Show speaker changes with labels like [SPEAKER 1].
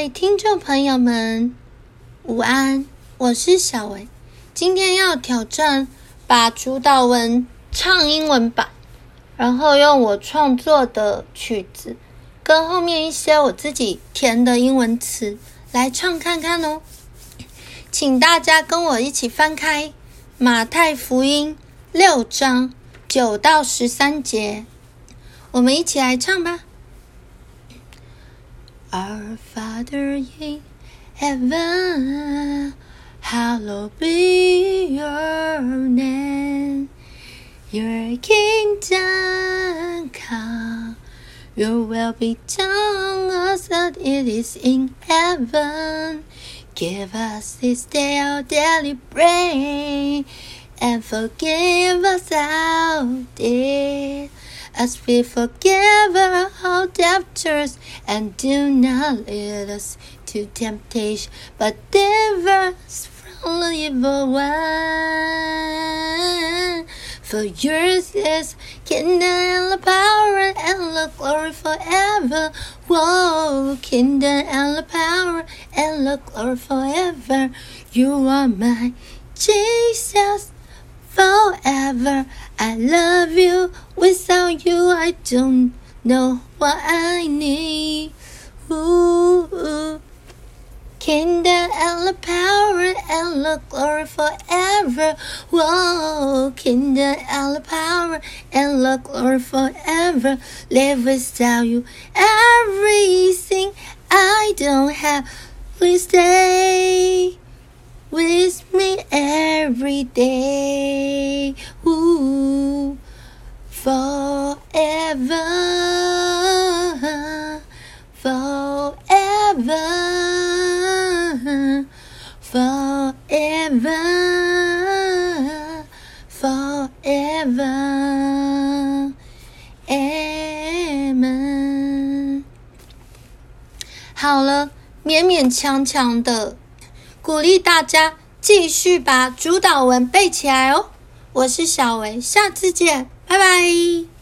[SPEAKER 1] 位听众朋友们，午安！我是小维，今天要挑战把主导文唱英文版，然后用我创作的曲子跟后面一些我自己填的英文词来唱看看哦。请大家跟我一起翻开马太福音六章九到十三节，我们一起来唱吧。Our Father in heaven, hallowed be your name. Your kingdom come, your will be done as it is in heaven. Give us this day our daily bread, and forgive us our debts as we forgive our debtors, and do not lead us to temptation, but deliver us from the evil one. For yours is kingdom and the power and the glory forever. Whoa, kingdom and the power and the glory forever. You are my Jesus forever. I love you. I don't know what I need. Ooh, kingdom and the power and the glory forever. Whoa, kingdom and the power and the glory forever. Live without you, everything I don't have. Please stay with me every day. Ooh, forever, forever, forever, forever. Amen. 好了，勉勉强强的。鼓励大家继续把主导文背起来哦！我是小维，下次见，拜拜。